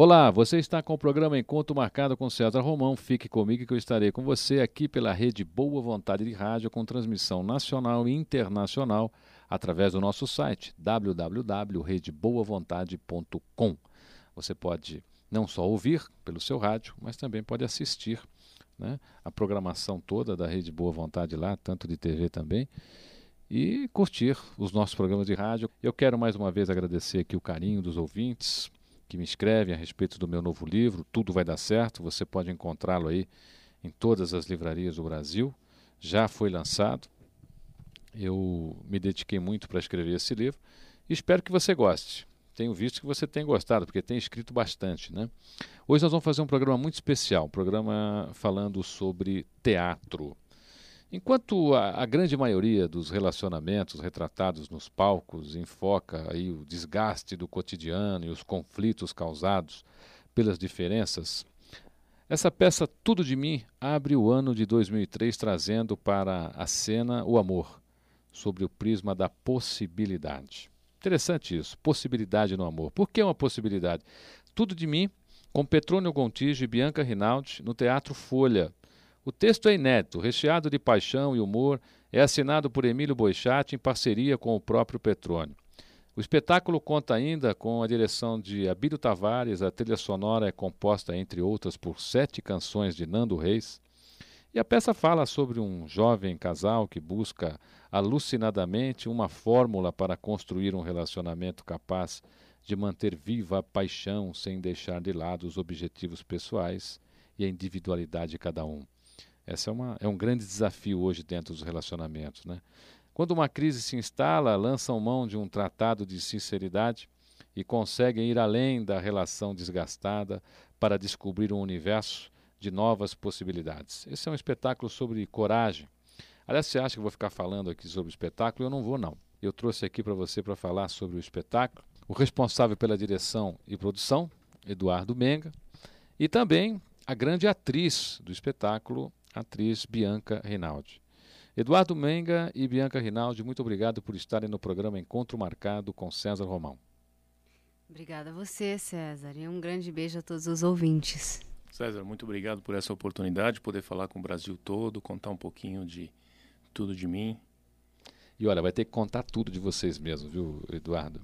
Olá, você está com o programa Encontro Marcado com César Romão. Fique comigo que eu estarei com você aqui pela rede Boa Vontade de Rádio com transmissão nacional e internacional através do nosso site www.redeboavontade.com. Você pode não só ouvir pelo seu rádio, mas também pode assistir né, a programação toda da Rede Boa Vontade lá, tanto de TV também, e curtir os nossos programas de rádio. Eu quero mais uma vez agradecer aqui o carinho dos ouvintes, que me escrevem a respeito do meu novo livro, Tudo Vai Dar Certo. Você pode encontrá-lo aí em todas as livrarias do Brasil. Já foi lançado. Eu me dediquei muito para escrever esse livro espero que você goste. Tenho visto que você tem gostado, porque tem escrito bastante. Né? Hoje nós vamos fazer um programa muito especial um programa falando sobre teatro. Enquanto a, a, grande maioria dos relacionamentos retratados nos palcos enfoca aí o desgaste do cotidiano e os conflitos causados pelas diferenças, essa peça Tudo de Mim abre o ano de 2003 trazendo para a cena o amor, sobre o prisma da possibilidade. Interessante isso, possibilidade no amor. Por que uma possibilidade? Tudo de Mim, com Petrônio Gontijo e Bianca Rinaldi, no Teatro Folha, o texto é inédito, recheado de paixão e humor, é assinado por Emílio Boichat em parceria com o próprio Petrônio. O espetáculo conta ainda com a direção de Abílio Tavares, a trilha sonora é composta, entre outras, por sete canções de Nando Reis. E a peça fala sobre um jovem casal que busca alucinadamente uma fórmula para construir um relacionamento capaz de manter viva a paixão sem deixar de lado os objetivos pessoais e a individualidade de cada um. Esse é, uma, é um grande desafio hoje dentro dos relacionamentos. Né? Quando uma crise se instala, lançam mão de um tratado de sinceridade e conseguem ir além da relação desgastada para descobrir um universo de novas possibilidades. Esse é um espetáculo sobre coragem. Aliás, você acha que eu vou ficar falando aqui sobre o espetáculo? Eu não vou, não. Eu trouxe aqui para você para falar sobre o espetáculo o responsável pela direção e produção, Eduardo Menga, e também a grande atriz do espetáculo, atriz Bianca Rinaldi. Eduardo Menga e Bianca Rinaldi, muito obrigado por estarem no programa Encontro Marcado com César Romão. Obrigada a você, César, e um grande beijo a todos os ouvintes. César, muito obrigado por essa oportunidade, de poder falar com o Brasil todo, contar um pouquinho de tudo de mim. E olha, vai ter que contar tudo de vocês mesmo, viu, Eduardo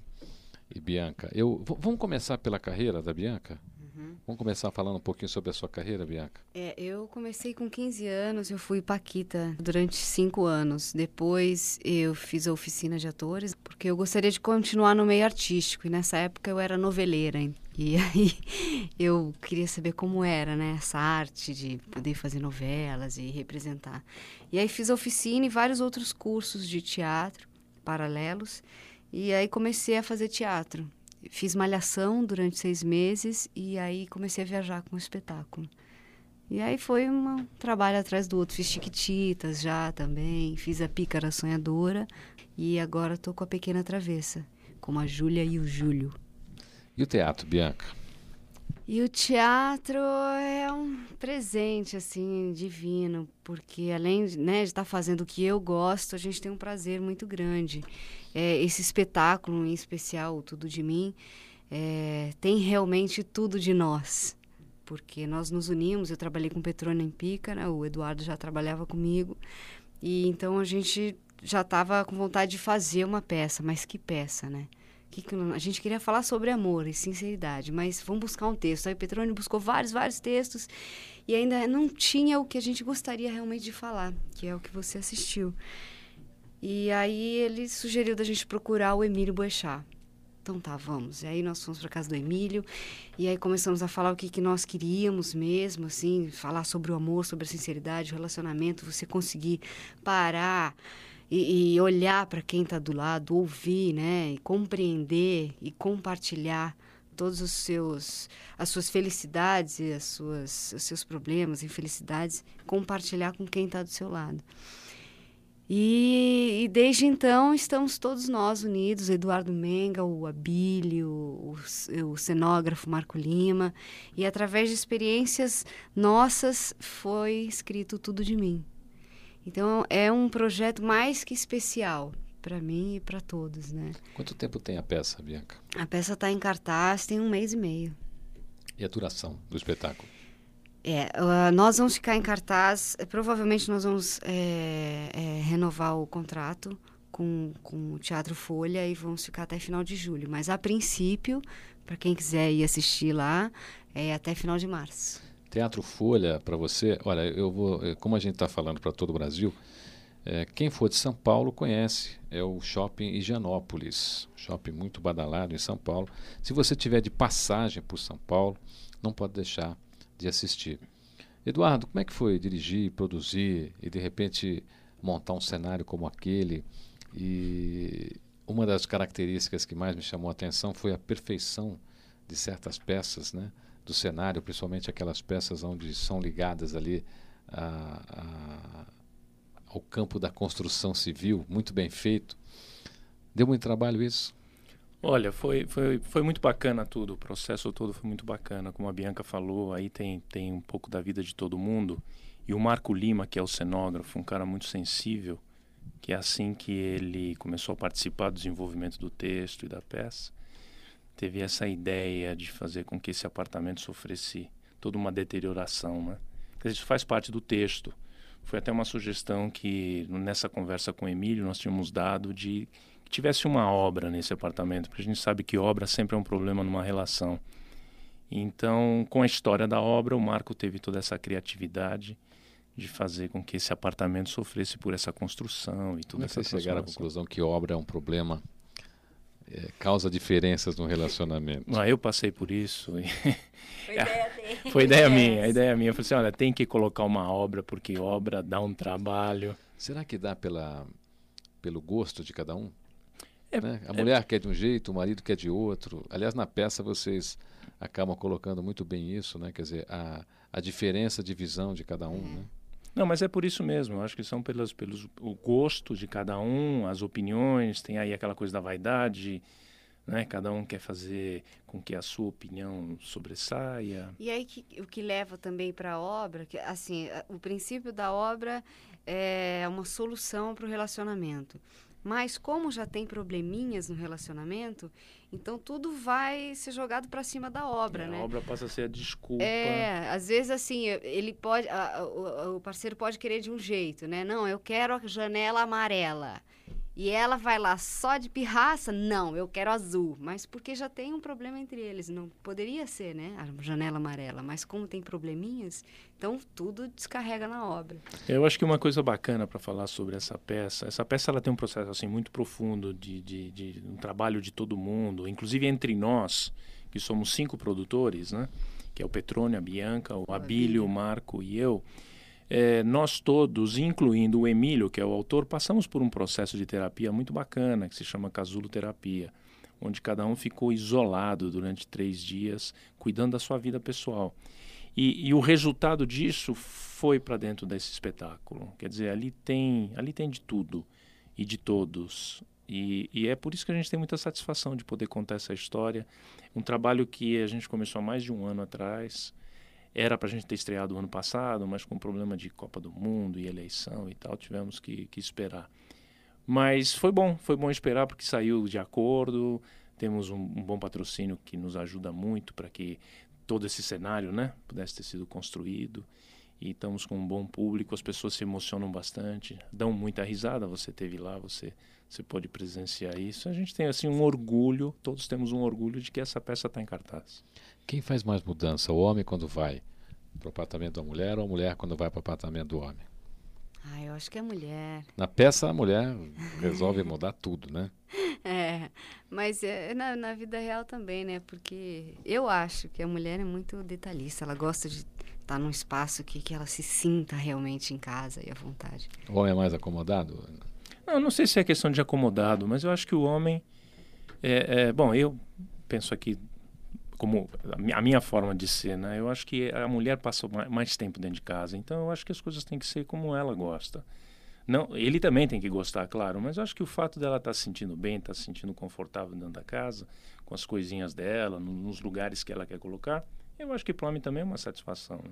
e Bianca. Eu, vamos começar pela carreira da Bianca? Uhum. Vamos começar falando um pouquinho sobre a sua carreira, Bianca? É, eu comecei com 15 anos, eu fui Paquita durante 5 anos. Depois eu fiz a oficina de atores, porque eu gostaria de continuar no meio artístico. E nessa época eu era noveleira. E aí eu queria saber como era, né? Essa arte de poder fazer novelas e representar. E aí fiz a oficina e vários outros cursos de teatro paralelos. E aí comecei a fazer teatro. Fiz malhação durante seis meses e aí comecei a viajar com o espetáculo. E aí foi um trabalho atrás do outro. Fiz Chiquititas já também, fiz a Pícara Sonhadora e agora estou com a Pequena Travessa, com a Júlia e o Júlio. E o teatro, Bianca? E o teatro é um presente, assim, divino, porque além né, de estar tá fazendo o que eu gosto, a gente tem um prazer muito grande. É, esse espetáculo, em especial, Tudo de Mim, é, tem realmente tudo de nós. Porque nós nos unimos, eu trabalhei com Petrônia em Pícara, o Eduardo já trabalhava comigo, e então a gente já estava com vontade de fazer uma peça, mas que peça, né? que a gente queria falar sobre amor e sinceridade, mas vamos buscar um texto. Aí o Petrônio buscou vários, vários textos e ainda não tinha o que a gente gostaria realmente de falar, que é o que você assistiu. E aí ele sugeriu da gente procurar o Emílio Boechat. Então tá, vamos. E aí nós fomos para casa do Emílio e aí começamos a falar o que, que nós queríamos mesmo, assim, falar sobre o amor, sobre a sinceridade, o relacionamento, você conseguir parar e, e olhar para quem está do lado, ouvir, né, e compreender e compartilhar todos os seus as suas felicidades e as suas os seus problemas, infelicidades, compartilhar com quem está do seu lado. E, e, desde então estamos todos nós unidos, Eduardo Menga, o Abílio, o, o, cenógrafo Marco Lima, e através de experiências nossas foi escrito tudo de mim. Então é um projeto mais que especial para mim e para todos, né? Quanto tempo tem a peça, Bianca? A peça está em cartaz tem um mês e meio. E a duração do espetáculo? É, uh, nós vamos ficar em cartaz, provavelmente nós vamos é, é, renovar o contrato com, com o Teatro Folha e vamos ficar até final de julho. Mas a princípio, para quem quiser ir assistir lá, é até final de março. Teatro Folha, para você, olha, eu vou, eh, como a gente está falando para todo o Brasil, é, quem for de São Paulo conhece, é o Shopping Higienópolis, shopping muito badalado em São Paulo. Se você tiver de passagem por São Paulo, não pode deixar de assistir. Eduardo, como é que foi dirigir, produzir e de repente montar um cenário como aquele? E uma das características que mais me chamou a atenção foi a perfeição de certas peças, né? Do cenário, principalmente aquelas peças onde são ligadas ali a, a, ao campo da construção civil, muito bem feito. Deu muito trabalho isso? Olha, foi, foi, foi muito bacana tudo, o processo todo foi muito bacana. Como a Bianca falou, aí tem, tem um pouco da vida de todo mundo. E o Marco Lima, que é o cenógrafo, um cara muito sensível, que é assim que ele começou a participar do desenvolvimento do texto e da peça, teve essa ideia de fazer com que esse apartamento sofresse toda uma deterioração, né? Isso faz parte do texto. Foi até uma sugestão que nessa conversa com o Emílio nós tínhamos dado de tivesse uma obra nesse apartamento, porque a gente sabe que obra sempre é um problema numa relação. Então, com a história da obra, o Marco teve toda essa criatividade de fazer com que esse apartamento sofresse por essa construção e tudo Como é essa vocês chegaram à conclusão que obra é um problema, é, causa diferenças no relacionamento? Ah, eu passei por isso. E... Foi ideia dele. Foi ideia minha, a ideia minha. Eu falei assim, olha, tem que colocar uma obra, porque obra dá um trabalho. Será que dá pela, pelo gosto de cada um? É, né? A é, mulher quer de um jeito, o marido quer de outro. Aliás, na peça vocês acabam colocando muito bem isso, né? Quer dizer, a, a diferença de visão de cada um, né? Não, mas é por isso mesmo. Eu acho que são pelas, pelos o gosto de cada um, as opiniões. Tem aí aquela coisa da vaidade, né? Cada um quer fazer com que a sua opinião sobressaia. E aí que, o que leva também para a obra, que assim, o princípio da obra é uma solução para o relacionamento. Mas como já tem probleminhas no relacionamento, então tudo vai ser jogado para cima da obra, é, né? A obra passa a ser a desculpa. É, às vezes assim, ele pode, a, o, o parceiro pode querer de um jeito, né? Não, eu quero a janela amarela. E ela vai lá só de pirraça? Não, eu quero azul. Mas porque já tem um problema entre eles. Não poderia ser, né? A janela amarela. Mas como tem probleminhas, então tudo descarrega na obra. Eu acho que uma coisa bacana para falar sobre essa peça, essa peça ela tem um processo assim muito profundo de, de, de um trabalho de todo mundo, inclusive entre nós, que somos cinco produtores, né? Que é o Petrônio, a Bianca, o, o Abílio, o Marco e eu é, nós todos, incluindo o Emílio, que é o autor, passamos por um processo de terapia muito bacana, que se chama casulo terapia, onde cada um ficou isolado durante três dias, cuidando da sua vida pessoal. E, e o resultado disso foi para dentro desse espetáculo. Quer dizer, ali tem, ali tem de tudo e de todos. E, e, é por isso que a gente tem muita satisfação de poder contar essa história. Um trabalho que a gente começou há mais de um ano atrás era para a gente ter estreado o ano passado, mas com problema de Copa do Mundo e eleição e tal, tivemos que, que esperar. Mas foi bom, foi bom esperar porque saiu de acordo, temos um, um bom patrocínio que nos ajuda muito para que todo esse cenário né, pudesse ter sido construído. E estamos com um bom público, as pessoas se emocionam bastante, dão muita risada. Você teve lá, você você pode presenciar isso. A gente tem assim um orgulho, todos temos um orgulho de que essa peça está em cartaz. Quem faz mais mudança, o homem quando vai para o apartamento da mulher ou a mulher quando vai para o apartamento do homem? Ah, eu acho que é a mulher. Na peça, a mulher resolve mudar tudo, né? É, mas é, na, na vida real também, né? Porque eu acho que a mulher é muito detalhista. Ela gosta de estar num espaço que, que ela se sinta realmente em casa e à vontade. O homem é mais acomodado? Não, não sei se é questão de acomodado, mas eu acho que o homem. É, é, bom, eu penso aqui como a minha forma de ser, né? Eu acho que a mulher passa mais tempo dentro de casa, então eu acho que as coisas têm que ser como ela gosta. Não, ele também tem que gostar, claro, mas eu acho que o fato dela estar tá se sentindo bem, estar tá se sentindo confortável dentro da casa, com as coisinhas dela, nos lugares que ela quer colocar, eu acho que para homem também é uma satisfação. Né?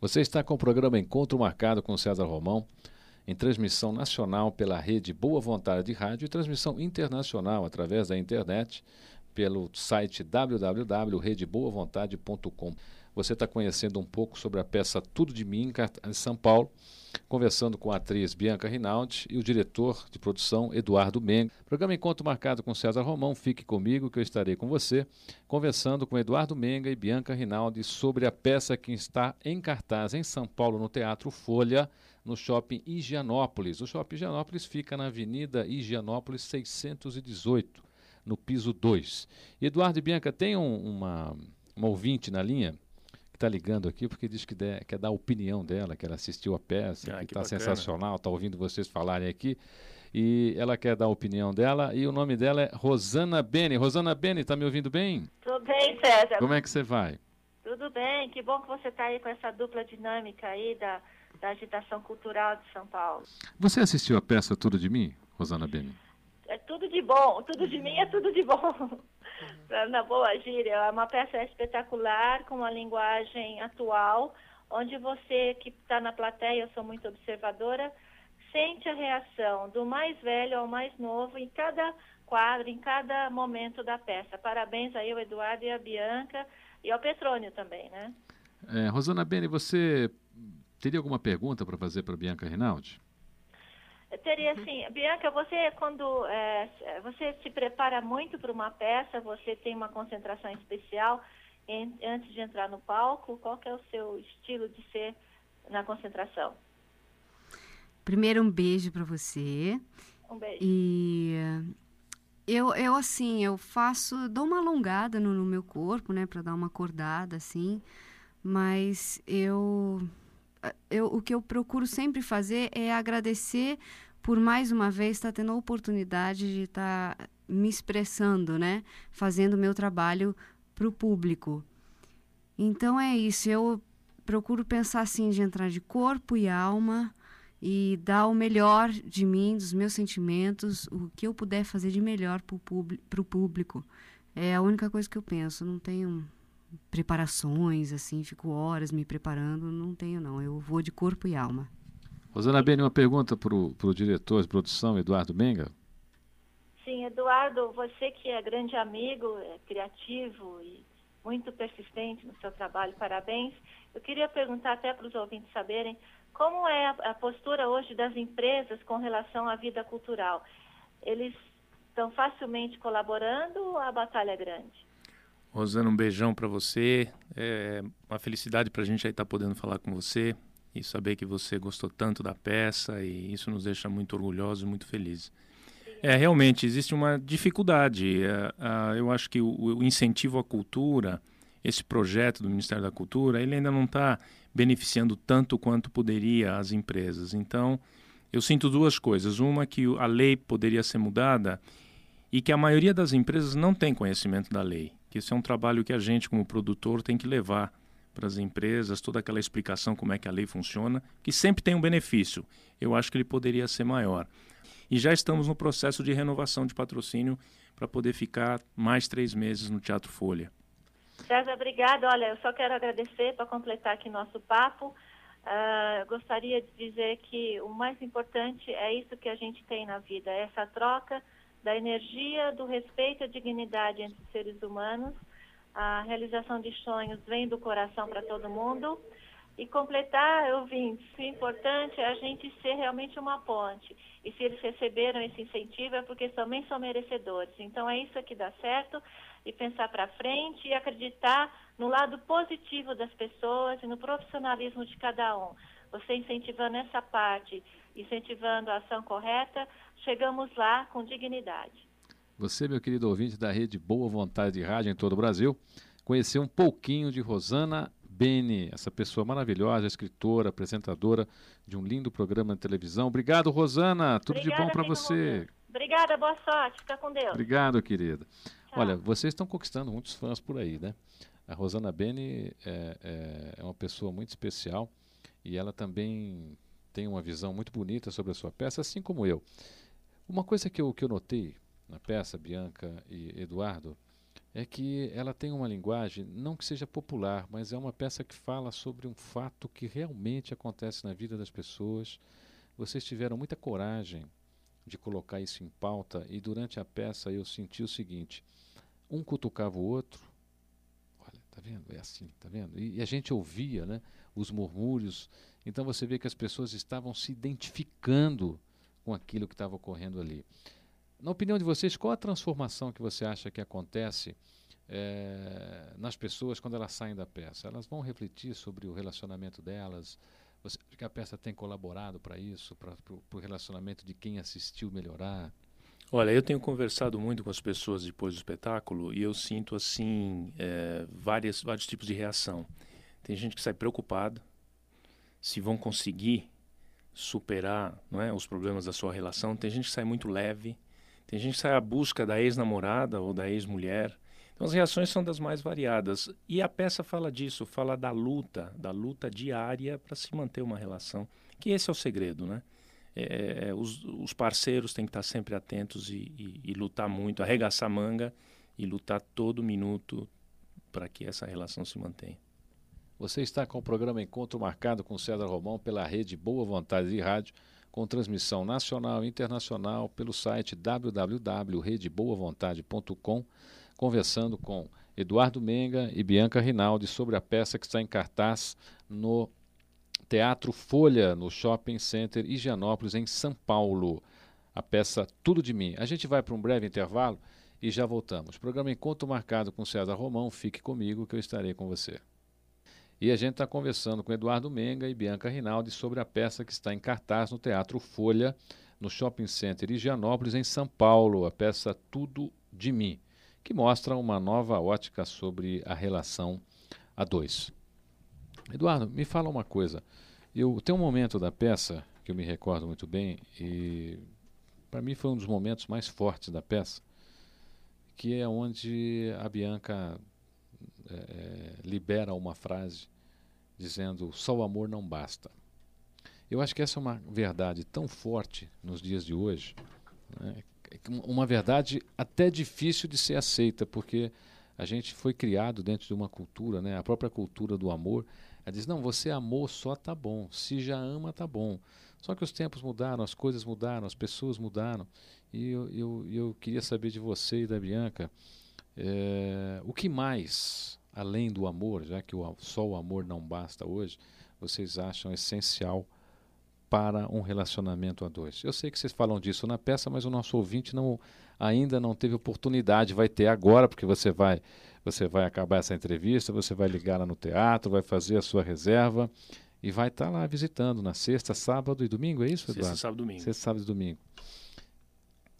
Você está com o programa Encontro Marcado com César Romão, em transmissão nacional pela rede Boa Vontade de Rádio e transmissão internacional através da internet pelo site www.redeboavontade.com. Você está conhecendo um pouco sobre a peça Tudo de Mim em São Paulo, conversando com a atriz Bianca Rinaldi e o diretor de produção Eduardo Menga. Programa Encontro marcado com César Romão. Fique comigo que eu estarei com você, conversando com Eduardo Menga e Bianca Rinaldi sobre a peça que está em cartaz em São Paulo, no Teatro Folha, no Shopping Higienópolis. O Shopping Higienópolis fica na Avenida Higienópolis 618, no piso 2. Eduardo e Bianca, tem um, uma, uma ouvinte na linha está ligando aqui porque diz que der, quer dar a opinião dela, que ela assistiu a peça, ah, que está sensacional, está ouvindo vocês falarem aqui. E ela quer dar a opinião dela e o nome dela é Rosana Beni. Rosana Beni, está me ouvindo bem? Tudo bem, César. Como é que você vai? Tudo bem, que bom que você está aí com essa dupla dinâmica aí da, da agitação cultural de São Paulo. Você assistiu a peça Tudo de Mim, Rosana Beni? É tudo de bom, tudo de mim é tudo de bom. na boa gíria, é uma peça espetacular, com uma linguagem atual, onde você que está na plateia, eu sou muito observadora, sente a reação do mais velho ao mais novo em cada quadro, em cada momento da peça. Parabéns aí ao Eduardo e à Bianca e ao Petrônio também, né? É, Rosana Beni, você teria alguma pergunta para fazer para Bianca Rinaldi? Teria assim, Bianca, você quando é, você se prepara muito para uma peça, você tem uma concentração especial em, antes de entrar no palco, qual é o seu estilo de ser na concentração? Primeiro um beijo para você. Um beijo. E eu, eu assim, eu faço, dou uma alongada no, no meu corpo, né, para dar uma acordada assim, mas eu eu, o que eu procuro sempre fazer é agradecer por mais uma vez estar tá tendo a oportunidade de estar tá me expressando, né? Fazendo meu trabalho para o público. Então é isso. Eu procuro pensar assim de entrar de corpo e alma e dar o melhor de mim, dos meus sentimentos, o que eu puder fazer de melhor para o público. É a única coisa que eu penso. Não tenho preparações, assim, fico horas me preparando, não tenho não. Eu vou de corpo e alma. Rosana Beni, uma pergunta para o diretor de produção, Eduardo Menga. Sim, Eduardo, você que é grande amigo, é criativo e muito persistente no seu trabalho, parabéns. Eu queria perguntar até para os ouvintes saberem como é a, a postura hoje das empresas com relação à vida cultural. Eles estão facilmente colaborando ou a batalha é grande? Rosana, um beijão para você. É uma felicidade para a gente aí estar tá podendo falar com você e saber que você gostou tanto da peça e isso nos deixa muito orgulhosos e muito felizes. É, realmente, existe uma dificuldade. É, é, eu acho que o, o, incentivo à cultura, esse projeto do Ministério da Cultura, ele ainda não está beneficiando tanto quanto poderia as empresas. Então, eu sinto duas coisas. Uma, que a lei poderia ser mudada e que a maioria das empresas não tem conhecimento da lei que isso é um trabalho que a gente, como produtor, tem que levar para as empresas, toda aquela explicação como é que a lei funciona, que sempre tem um benefício. Eu acho que ele poderia ser maior. E já estamos no processo de renovação de patrocínio para poder ficar mais três meses no Teatro Folha. César, obrigada. Olha, eu só quero agradecer para completar aqui nosso papo. Uh, gostaria de dizer que o mais importante é isso que a gente tem na vida, é essa troca da energia, do respeito a dignidade entre os seres humanos. A realização de sonhos vem do coração para todo mundo. E completar, vim, o importante é a gente ser realmente uma ponte. E se eles receberam esse incentivo é porque também são merecedores. Então é isso que dá certo e pensar para frente e acreditar no lado positivo das pessoas e no profissionalismo de cada um. Você incentivando essa parte, incentivando a ação correta, chegamos lá com dignidade. Você, meu querido ouvinte da rede Boa Vontade de Rádio em todo o Brasil, conheceu um pouquinho de Rosana Beni, essa pessoa maravilhosa, escritora, apresentadora de um lindo programa de televisão. Obrigado, Rosana. Tudo Obrigada, de bom para você. Obrigada, boa sorte. Fica com Deus. Obrigado, querida. Tchau. Olha, vocês estão conquistando muitos fãs por aí, né? A Rosana Beni é, é, é uma pessoa muito especial e ela também tem uma visão muito bonita sobre a sua peça, assim como eu. Uma coisa que eu, que eu notei na peça, Bianca e Eduardo, é que ela tem uma linguagem, não que seja popular, mas é uma peça que fala sobre um fato que realmente acontece na vida das pessoas. Vocês tiveram muita coragem de colocar isso em pauta e durante a peça eu senti o seguinte: um cutucava o outro. Olha, tá vendo? É assim, tá vendo? E, e a gente ouvia, né? Os murmúrios. Então você vê que as pessoas estavam se identificando com aquilo que estava ocorrendo ali. Na opinião de vocês, qual a transformação que você acha que acontece é, nas pessoas quando elas saem da peça? Elas vão refletir sobre o relacionamento delas? Você acha que a peça tem colaborado para isso, para o relacionamento de quem assistiu melhorar? Olha, eu tenho conversado muito com as pessoas depois do espetáculo e eu sinto assim é, várias, vários tipos de reação. Tem gente que sai preocupada se vão conseguir superar não é, os problemas da sua relação. Tem gente que sai muito leve. Tem gente que sai à busca da ex-namorada ou da ex-mulher. Então as reações são das mais variadas. E a peça fala disso, fala da luta, da luta diária para se manter uma relação. Que esse é o segredo, né? É, é, os, os, parceiros têm que estar sempre atentos e, e, e lutar muito, arregaçar manga e lutar todo minuto para que essa relação se mantenha. Você está com o programa Encontro Marcado com César Romão pela rede Boa Vontade de Rádio, com transmissão nacional e internacional pelo site www.redeboavontade.com, conversando com Eduardo Menga e Bianca Rinaldi sobre a peça que está em cartaz no Teatro Folha, no Shopping Center Higienópolis, em São Paulo. A peça Tudo de Mim. A gente vai para um breve intervalo e já voltamos. Programa Encontro Marcado com César Romão. Fique comigo que eu estarei com você. E a gente está conversando com Eduardo Menga e Bianca Rinaldi sobre a peça que está em cartaz no Teatro Folha, no Shopping Center Higienópolis, em São Paulo, a peça Tudo de Mim, que mostra uma nova ótica sobre a relação a dois. Eduardo, me fala uma coisa. Eu tem um momento da peça que eu me recordo muito bem e para mim foi um dos momentos mais fortes da peça, que é onde a Bianca é, é, libera uma frase dizendo só o amor não basta. Eu acho que essa é uma verdade tão forte nos dias de hoje, né? uma verdade até difícil de ser aceita, porque a gente foi criado dentro de uma cultura, né? a própria cultura do amor, ela diz, não, você amou só tá bom, se já ama tá bom. Só que os tempos mudaram, as coisas mudaram, as pessoas mudaram, e eu, eu, eu queria saber de você e da Bianca, é, o que mais além do amor, já que o, só o amor não basta hoje, vocês acham essencial para um relacionamento a dois? Eu sei que vocês falam disso na peça, mas o nosso ouvinte não, ainda não teve oportunidade, vai ter agora, porque você vai, você vai acabar essa entrevista, você vai ligar lá no teatro, vai fazer a sua reserva e vai estar lá visitando na sexta, sábado e domingo, é isso, Eduardo? Sexta, sábado e domingo. Sexta, sábado e domingo.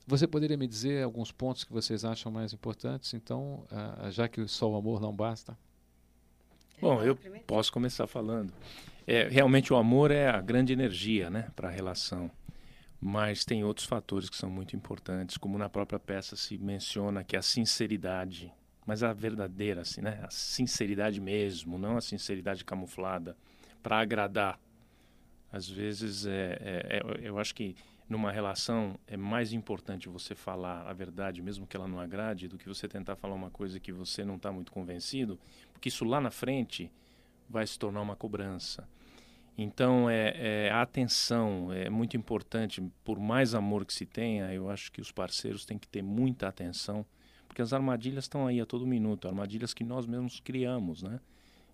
Você poderia me dizer alguns pontos que vocês acham mais importantes, então, uh, já que só o amor não basta? Bom, eu posso começar falando. É, realmente o amor é a grande energia né, para a relação. Mas tem outros fatores que são muito importantes, como na própria peça se menciona que a sinceridade, mas a verdadeira, assim, né? a sinceridade mesmo, não a sinceridade camuflada, para agradar. Às vezes, é, é, é, eu acho que numa relação é mais importante você falar a verdade, mesmo que ela não agrade, do que você tentar falar uma coisa que você não está muito convencido, porque isso lá na frente vai se tornar uma cobrança. Então, é, é, a atenção é muito importante. Por mais amor que se tenha, eu acho que os parceiros têm que ter muita atenção, porque as armadilhas estão aí a todo minuto armadilhas que nós mesmos criamos, né?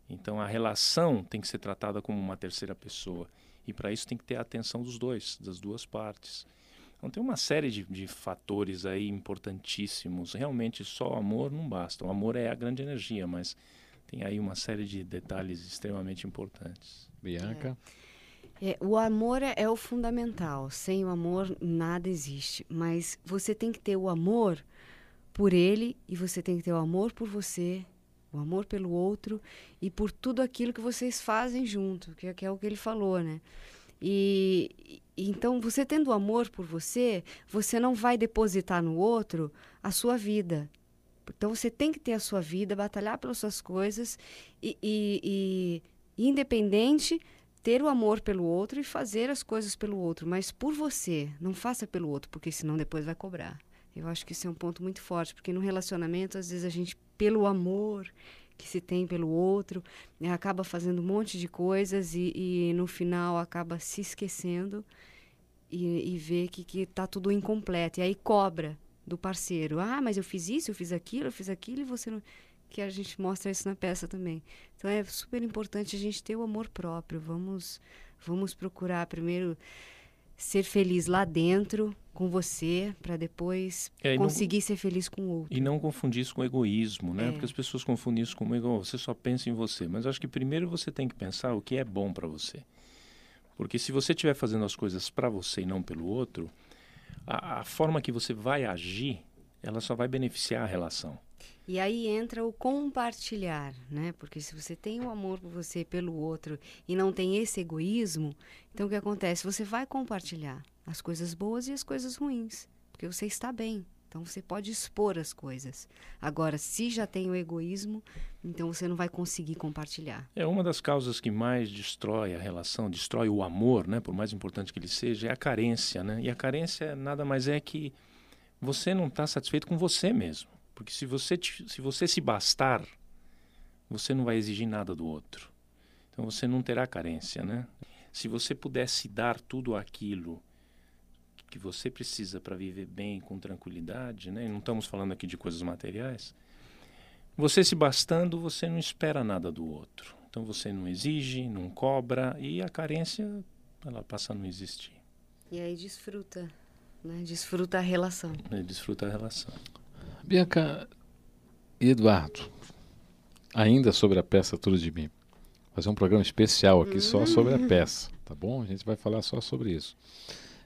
Então, a relação tem que ser tratada como uma terceira pessoa. E para isso tem que ter a atenção dos dois, das duas partes. Então tem uma série de, de fatores aí importantíssimos. Realmente só o amor não basta. O amor é a grande energia, mas tem aí uma série de detalhes extremamente importantes. Bianca? É. É, o amor é, é, o fundamental. Sem o amor, nada existe. Mas você tem que ter o amor por ele e você tem que ter o amor por você o amor pelo outro e por tudo aquilo que vocês fazem junto, que, que é o que ele falou, né? E, e, então, você tendo amor por você, você não vai depositar no outro a sua vida. Então, você tem que ter a sua vida, batalhar pelas suas coisas e, e, e independente, ter o amor pelo outro e fazer as coisas pelo outro, mas por você, não faça pelo outro, porque senão depois vai cobrar. Eu acho que isso é um ponto muito forte, porque no relacionamento, às vezes a gente pelo amor que se tem pelo outro, né, acaba fazendo um monte de coisas e, e no final acaba se esquecendo e, e vê que está tudo incompleto. E aí cobra. do parceiro. Ah, mas eu fiz isso, eu fiz aquilo, eu fiz aquilo e você não. Que a gente mostra isso na peça também. Então é super importante a gente ter o amor próprio. Vamos, vamos procurar primeiro ser feliz lá dentro com você para depois é, conseguir não, ser feliz com o outro. E não confundir isso com egoísmo, né? É. Porque as pessoas confundem isso com egoísmo. Você só pensa em você. Mas acho que primeiro você tem que pensar o que é bom para você. Porque se você estiver fazendo as coisas para você e não pelo outro, a, a forma que você vai agir, ela só vai beneficiar a relação. E aí entra o compartilhar, né? Porque se você tem o um amor por você pelo outro e não tem esse egoísmo, então o que acontece? Você vai compartilhar as coisas boas e as coisas ruins, porque você está bem. Então você pode expor as coisas. Agora, se já tem o egoísmo, então você não vai conseguir compartilhar. É uma das causas que mais destrói a relação, destrói o amor, né? Por mais importante que ele seja, é a carência, né? E a carência nada mais é que você não está satisfeito com você mesmo. Porque se você, se você se bastar, você não vai exigir nada do outro. Então você não terá carência, né? Se você pudesse dar tudo aquilo que você precisa para viver bem, com tranquilidade, né? E não estamos falando aqui de coisas materiais. Você se bastando, você não espera nada do outro. Então você não exige, não cobra e a carência ela passa a não existir. E aí desfruta, né? Desfruta a relação. Desfruta a relação. Bianca e Eduardo, ainda sobre a peça Tudo de Mim. Fazer um programa especial aqui só sobre a peça, tá bom? A gente vai falar só sobre isso.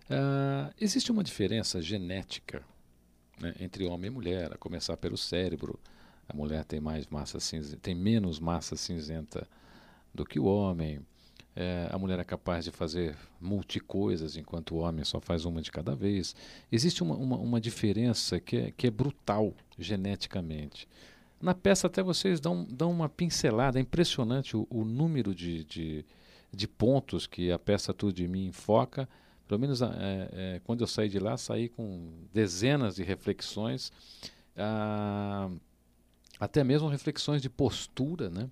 Uh, existe uma diferença genética né, entre homem e mulher, a começar pelo cérebro. A mulher tem mais massa cinzenta, tem menos massa cinzenta do que o homem. É, a mulher é capaz de fazer multicoisas, enquanto o homem só faz uma de cada vez. Existe uma, uma, uma diferença que é, que é brutal geneticamente. Na peça até vocês dão, dão uma pincelada, é impressionante o, o número de, de, de, pontos que a peça Tudo de Mim enfoca. Pelo menos é, é, quando eu saí de lá, saí com dezenas de reflexões, ah, até mesmo reflexões de postura, né?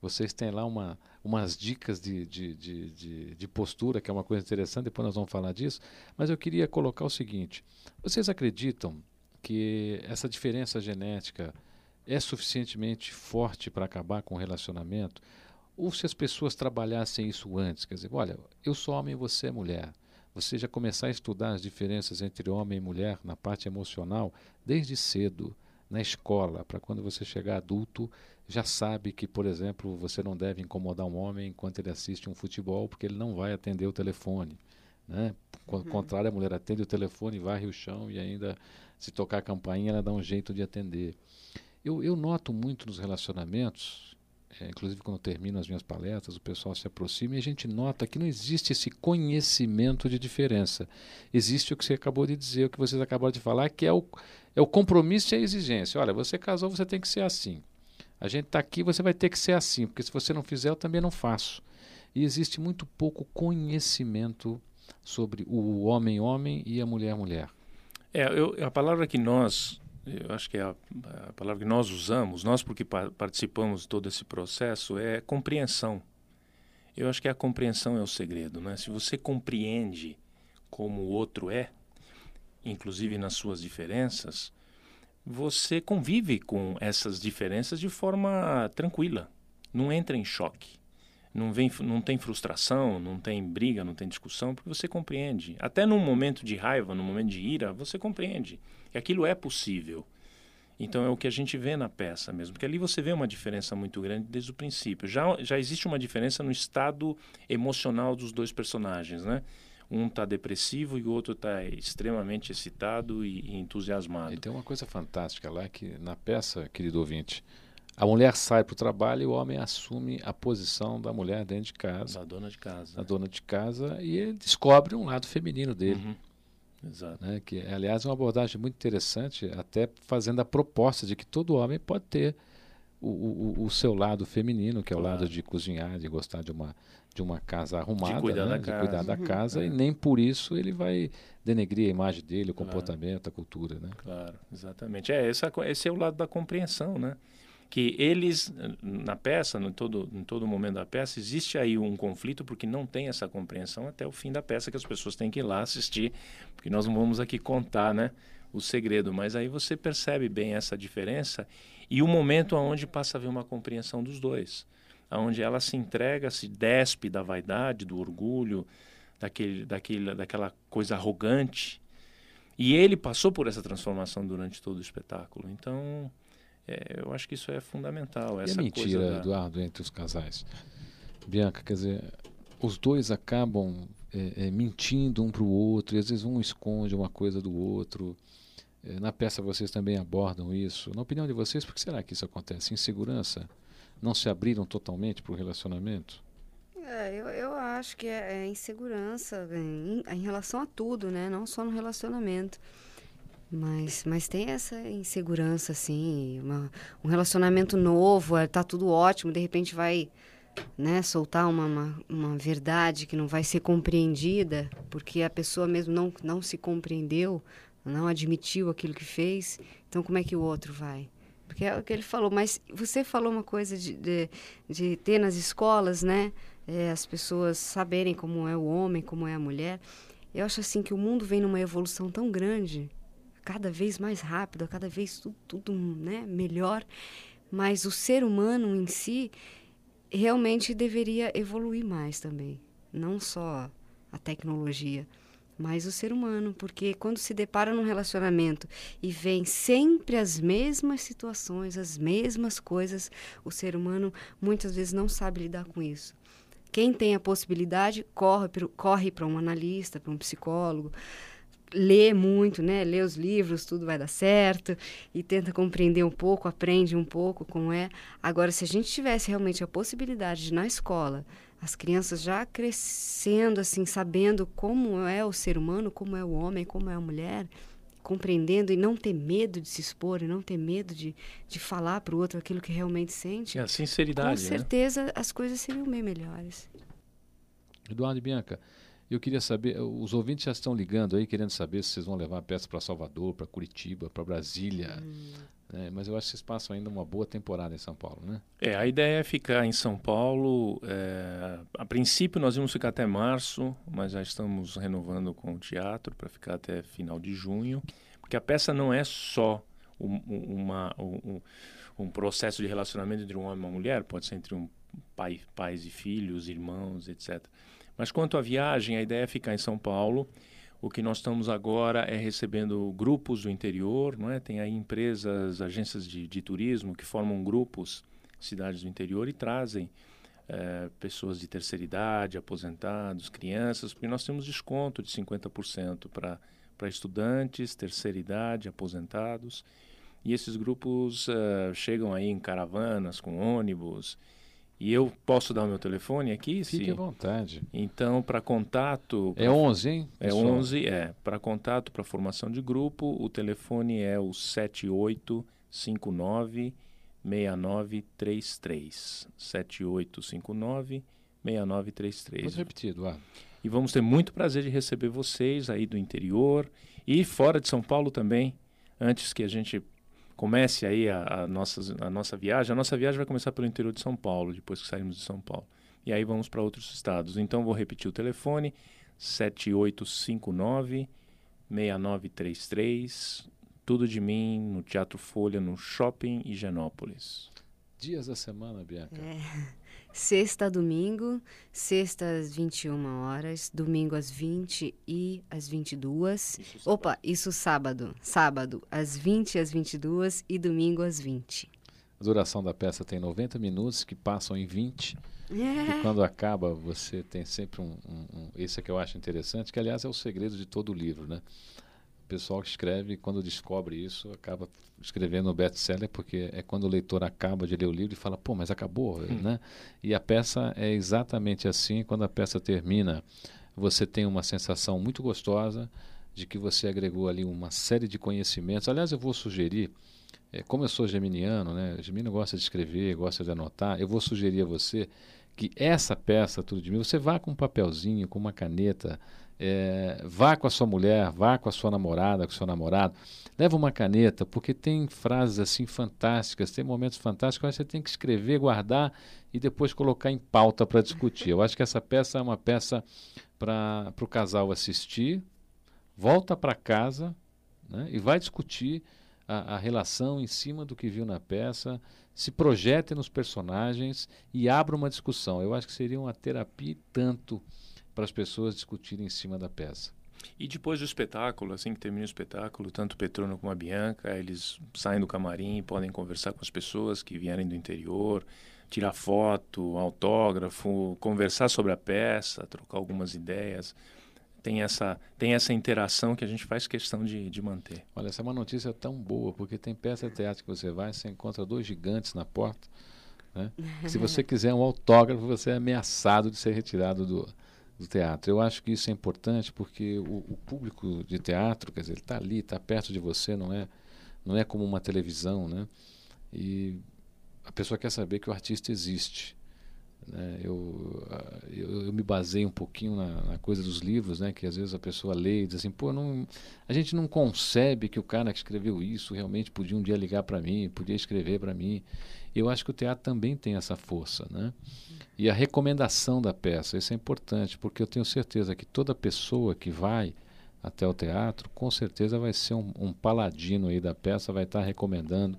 Vocês têm lá uma, umas dicas de, de, de, de, de postura, que é uma coisa interessante, depois nós vamos falar disso. Mas eu queria colocar o seguinte: vocês acreditam que essa diferença genética é suficientemente forte para acabar com o relacionamento? Ou se as pessoas trabalhassem isso antes? Quer dizer, olha, eu sou homem e você é mulher. Você já começar a estudar as diferenças entre homem e mulher na parte emocional desde cedo, na escola, para quando você chegar adulto já sabe que, por exemplo, você não deve incomodar um homem enquanto ele assiste um futebol, porque ele não vai atender o telefone. Né? Ao uhum. contrário, a mulher atende o telefone, varre o chão e ainda, se tocar a campainha, ela dá um jeito de atender. Eu, eu noto muito nos relacionamentos, é, inclusive quando termino as minhas palestras, o pessoal se aproxima e a gente nota que não existe esse conhecimento de diferença. Existe o que você acabou de dizer, o que vocês acabaram de falar, que é o, é o compromisso e a exigência. Olha, você casou, você tem que ser assim. A gente está aqui, você vai ter que ser assim, porque se você não fizer, eu também não faço. E existe muito pouco conhecimento sobre o homem-homem e a mulher-mulher. É, eu, a palavra que nós, eu acho que é a, a palavra que nós usamos, nós porque pa participamos de todo esse processo, é compreensão. Eu acho que a compreensão é o segredo, né? Se você compreende como o outro é, inclusive nas suas diferenças, você convive com essas diferenças de forma tranquila, não entra em choque. Não, vem, não tem frustração, não tem briga, não tem discussão, porque você compreende. Até num momento de raiva, num momento de ira, você compreende que aquilo é possível. Então é o que a gente vê na peça mesmo, porque ali você vê uma diferença muito grande desde o princípio. Já, já existe uma diferença no estado emocional dos dois personagens, né? um está depressivo e o outro está extremamente excitado e, e, entusiasmado. E tem uma coisa fantástica lá que na peça, querido ouvinte, a mulher sai para o trabalho e o homem assume a posição da mulher dentro de casa. Da dona de casa. Da né? dona de casa e ele descobre um lado feminino dele. Uhum. Exato. Né? Que, aliás, é uma abordagem muito interessante, até fazendo a proposta de que todo homem pode ter o, o, o seu lado feminino, que é o claro. lado de cozinhar, de gostar de uma de uma casa arrumada, de cuidar, né? da, de casa. cuidar da uhum. casa, é. e nem por isso ele vai denegrir a imagem dele, o claro. comportamento, a cultura, né? Claro, exatamente. É, essa, esse é o lado da compreensão, né? Que eles, na peça, no todo, em todo momento da peça, existe aí um conflito porque não tem essa compreensão até o fim da peça, que as pessoas têm que ir lá assistir, porque nós não vamos aqui contar, né? o segredo, mas aí você percebe bem essa diferença e o momento onde passa a haver uma compreensão dos dois, onde ela se entrega, se despe da vaidade, do orgulho, daquele, daquele, daquela coisa arrogante. E ele passou por essa transformação durante todo o espetáculo. Então, é, eu acho que isso é fundamental. Essa e a mentira, da... Eduardo, entre os casais? Bianca, quer dizer, os dois acabam é, é, mentindo um para o outro, e às vezes um esconde uma coisa do outro. É, na peça vocês também abordam isso. Na opinião de vocês, por que será que isso acontece? Insegurança? Não se abriram totalmente para o relacionamento? É, eu, eu acho que é, é insegurança em, em, relação a tudo, né? Não só no relacionamento. Mas, mas tem essa insegurança, assim. Uma, um relacionamento novo, é, tá tudo ótimo, de repente vai né, soltar uma, uma, uma, verdade que não vai ser compreendida, porque a pessoa mesmo não, não se compreendeu, não admitiu aquilo que fez. Então, como é que o outro vai? Porque é o que ele falou, mas você falou uma coisa de, de, de ter nas escolas, né? é, as pessoas saberem como é o homem, como é a mulher. Eu acho assim que o mundo vem numa evolução tão grande, cada vez mais rápida, cada vez tudo, tudo né, melhor, mas o ser humano em si realmente deveria evoluir mais também, não só a tecnologia, mas o ser humano, porque quando se depara num relacionamento e vem sempre as mesmas situações, as mesmas coisas, o ser humano muitas vezes não sabe lidar com isso. Quem tem a possibilidade corre corre para um analista, para um psicólogo, lê muito, né? Lê os livros, tudo vai dar certo e tenta compreender um pouco, aprende um pouco como é. Agora, se a gente tivesse realmente a possibilidade de na escola as crianças já crescendo assim, sabendo como é o ser humano, como é o homem, como é a mulher, compreendendo e não ter medo de se expor, e não ter medo de, de falar para o outro aquilo que realmente sente. E a sinceridade. Com né? certeza né? as coisas seriam bem melhores. Eduardo e Bianca, eu queria saber, os ouvintes já estão ligando aí, querendo saber se vocês vão levar a peça para Salvador, para Curitiba, para Brasília. Hum. Né? Mas eu acho que vocês passam ainda uma boa temporada em São Paulo, né? É, a ideia é ficar em São Paulo. É, a princípio nós íamos ficar até março, mas já estamos renovando com o teatro para ficar até final de junho. Porque a peça não é só um, uma, um, um, processo de relacionamento entre um homem e uma mulher, pode ser entre um pai, pais e filhos, irmãos, etc. Mas quanto à viagem, a ideia é ficar em São Paulo o que nós estamos agora é recebendo grupos do interior, não é? Tem aí empresas, agências de, de turismo que formam grupos, cidades do interior e trazem é, pessoas de terceira idade, aposentados, crianças, porque nós temos desconto de 50% para estudantes, terceira idade, aposentados. E esses grupos uh, chegam aí em caravanas, com ônibus, e eu posso dar o meu telefone aqui? Fique se... à vontade. Então, para contato... É 11, hein? É pessoal? 11, é. Para contato, para formação de grupo, o telefone é o 7859 6933. 7859 6933. Pode repetir, Eduardo. E vamos ter muito prazer de receber vocês aí do interior e fora de São Paulo também, antes que a gente comece aí a, a, nossa, a nossa viagem. A nossa viagem vai começar pelo interior de São Paulo, depois que sairmos de São Paulo. E aí vamos para outros estados. Então vou repetir o telefone: 7859 6933. Tudo de mim no Teatro Folha, no Shopping Higienópolis. Dias da semana, Bianca. É. Sexta a domingo, sexta às 21 horas, domingo às 20 e às 22. Isso Opa, isso sábado. Sábado às 20 às 22 e domingo às 20. A duração da peça tem 90 minutos, que passam em 20. É. E quando acaba, você tem sempre um, um, um. Esse é que eu acho interessante, que aliás é o segredo de todo o livro, né? Pessoal que escreve, quando descobre isso, acaba escrevendo o best-seller, porque é quando o leitor acaba de ler o livro e fala, pô, mas acabou, hum. né? E a peça é exatamente assim, quando a peça termina, você tem uma sensação muito gostosa de que você agregou ali uma série de conhecimentos. Aliás, eu vou sugerir, é, como eu sou geminiano, né? Gemini gosta de escrever, gosta de anotar, eu vou sugerir a você que essa peça, tudo de mim, você vá com um papelzinho, com uma caneta, é, vá com a sua mulher, vá com a sua namorada, com o seu namorado, leva uma caneta, porque tem frases assim fantásticas, tem momentos fantásticos, você tem que escrever, guardar e depois colocar em pauta para discutir. Eu acho que essa peça é uma peça para o casal assistir, volta para casa, né? e vai discutir a, a, relação em cima do que viu na peça, se projete nos personagens e abra uma discussão. Eu acho que seria uma terapia tanto para as pessoas discutirem em cima da peça. E depois do espetáculo, assim que termina o espetáculo, tanto o Petrônio como a Bianca, eles saem do camarim, podem conversar com as pessoas que vierem do interior, tirar foto, autógrafo, conversar sobre a peça, trocar algumas ideias tem essa, tem essa interação que a gente faz questão de, de manter. Olha, essa é uma notícia tão boa, porque tem peça de teatro que você vai, você encontra dois gigantes na porta. Né? Se você quiser um autógrafo, você é ameaçado de ser retirado do, do teatro. Eu acho que isso é importante porque o, o público de teatro, quer dizer, ele está ali, está perto de você, não é, não é como uma televisão, né? E a pessoa quer saber que o artista existe. Né? Eu, eu, eu, me basei um pouquinho na, na, coisa dos livros, né? que às vezes a pessoa lê e diz assim, pô, não, a gente não concebe que o cara que escreveu isso realmente podia um dia ligar para mim, podia escrever para mim. Eu acho que o teatro também tem essa força. Né? E a recomendação da peça, isso é importante, porque eu tenho certeza que toda pessoa que vai até o teatro, com certeza vai ser um, um paladino aí da peça, vai estar tá recomendando,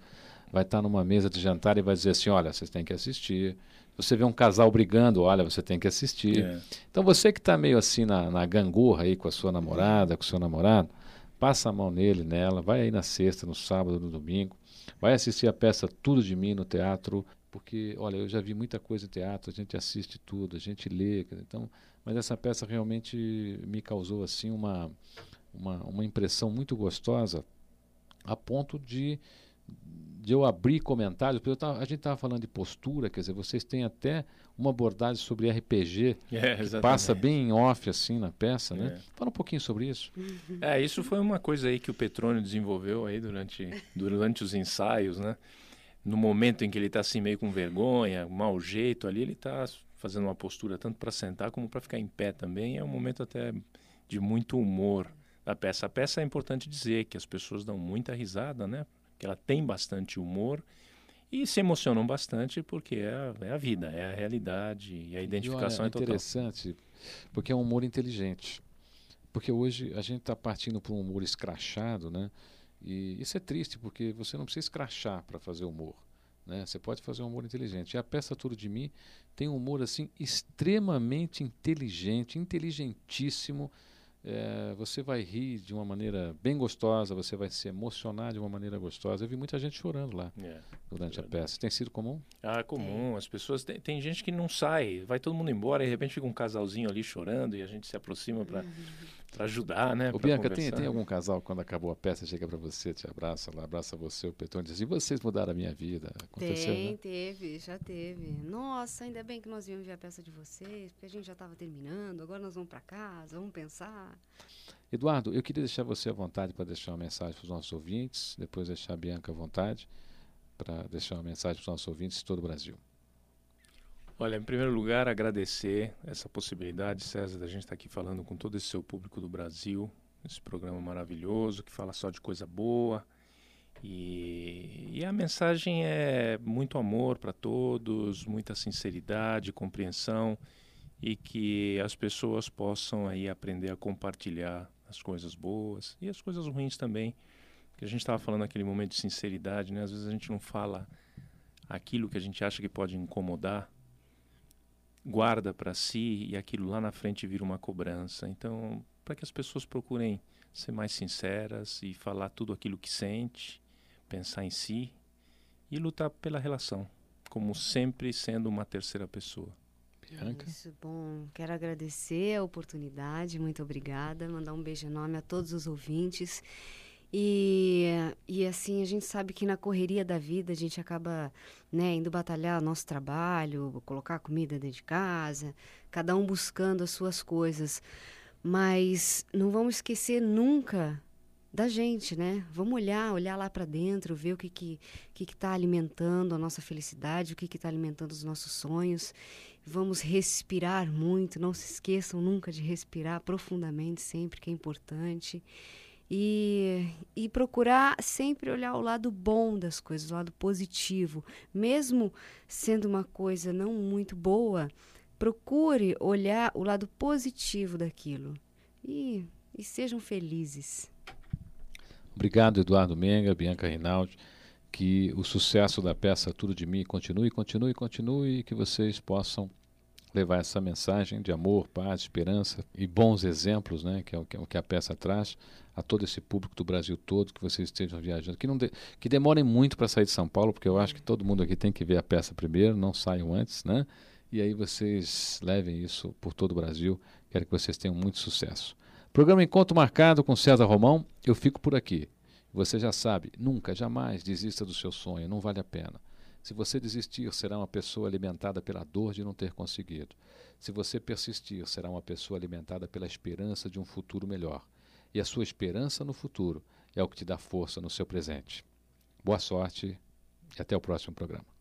vai estar tá numa mesa de jantar e vai dizer assim, olha, vocês têm que assistir, você vê um casal brigando, olha, você tem que assistir. É. Então você que está meio assim na, na gangorra aí com a sua namorada, com o seu namorado, passa a mão nele, nela, vai aí na sexta, no sábado, no domingo, vai assistir a peça Tudo de Mim no teatro, porque, olha, eu já vi muita coisa em teatro, a gente assiste tudo, a gente lê, então, mas essa peça realmente me causou assim uma, uma, uma impressão muito gostosa, a ponto de de eu abrir comentários, porque tava, a gente estava falando de postura, quer dizer, vocês têm até uma abordagem sobre RPG, é, que passa bem em off assim na peça, né? É. Fala um pouquinho sobre isso. É, isso foi uma coisa aí que o Petrônio desenvolveu aí durante, durante os ensaios, né? No momento em que ele está assim meio com vergonha, mau jeito ali, ele está fazendo uma postura tanto para sentar como para ficar em pé também. É um momento até de muito humor da peça. A peça é importante dizer que as pessoas dão muita risada, né? que ela tem bastante humor e se emocionam bastante porque é a, é a vida, é a realidade e a identificação é total. interessante porque é um humor inteligente. Porque hoje a gente está partindo para um humor escrachado, né? E isso é triste porque você não precisa escrachar para fazer humor. Né? Você pode fazer um humor inteligente. E a peça Tudo de Mim tem um humor assim extremamente inteligente, inteligentíssimo é, você vai rir de uma maneira bem gostosa, você vai se emocionar de uma maneira gostosa. Eu vi muita gente chorando lá é, durante é a peça. Tem sido comum? Ah, é comum. As pessoas. Tem, tem, gente que não sai, vai todo mundo embora e de repente fica um casalzinho ali chorando e a gente se aproxima para para ajudar, né? Ô, Bianca, tem, tem algum casal quando acabou a peça chega para você, te abraça, lá, abraça você, o Petão, e diz: e vocês mudaram a minha vida? Aconteceu, tem, né? teve, já teve. Nossa, ainda bem que nós viemos ver a peça de vocês, porque a gente já estava terminando, agora nós vamos para casa, vamos pensar. Eduardo, eu queria deixar você à vontade para deixar uma mensagem para os nossos ouvintes, depois deixar a Bianca à vontade para deixar uma mensagem para os nossos ouvintes de todo o Brasil. Olha, em primeiro lugar, agradecer essa possibilidade, César, da gente estar aqui falando com todo esse seu público do Brasil, esse programa maravilhoso que fala só de coisa boa. E, e a mensagem é muito amor para todos, muita sinceridade, compreensão e que as pessoas possam aí aprender a compartilhar as coisas boas e as coisas ruins também. Que a gente estava falando naquele momento de sinceridade, né? Às vezes a gente não fala aquilo que a gente acha que pode incomodar guarda para si e aquilo lá na frente vira uma cobrança. Então, para que as pessoas procurem ser mais sinceras e falar tudo aquilo que sente, pensar em si e lutar pela relação, como sempre sendo uma terceira pessoa. Bianca? Isso, bom. Quero agradecer a oportunidade, muito obrigada. Mandar um beijo enorme a todos os ouvintes e, e assim, a gente sabe que na correria da vida a gente acaba né, indo batalhar nosso trabalho, colocar comida dentro de casa, cada um buscando as suas coisas. Mas não vamos esquecer nunca da gente, né? Vamos olhar, olhar lá para dentro, ver o que que que está alimentando a nossa felicidade, o que está alimentando os nossos sonhos. Vamos respirar muito, não se esqueçam nunca de respirar profundamente sempre, que é importante. E, e procurar sempre olhar o lado bom das coisas, o lado positivo. Mesmo sendo uma coisa não muito boa, procure olhar o lado positivo daquilo. E, e sejam felizes. Obrigado, Eduardo Menga, Bianca Rinaldi. Que o sucesso da peça Tudo de Mim continue, continue, continue e que vocês possam levar essa mensagem de amor, paz, esperança e bons exemplos, né, que é o que, a peça traz, a todo esse público do Brasil todo, que vocês estejam viajando, que, não de, que demorem muito para sair de São Paulo, porque eu acho que todo mundo aqui tem que ver a peça primeiro, não saiam antes, né? E aí vocês levem isso por todo o Brasil. Quero que vocês tenham muito sucesso. Programa Encontro Marcado com César Romão, eu fico por aqui. Você já sabe, nunca, jamais desista do seu sonho, não vale a pena. Se você desistir, será uma pessoa alimentada pela dor de não ter conseguido. Se você persistir, será uma pessoa alimentada pela esperança de um futuro melhor. E a sua esperança no futuro é o que te dá força no seu presente. Boa sorte e até o próximo programa.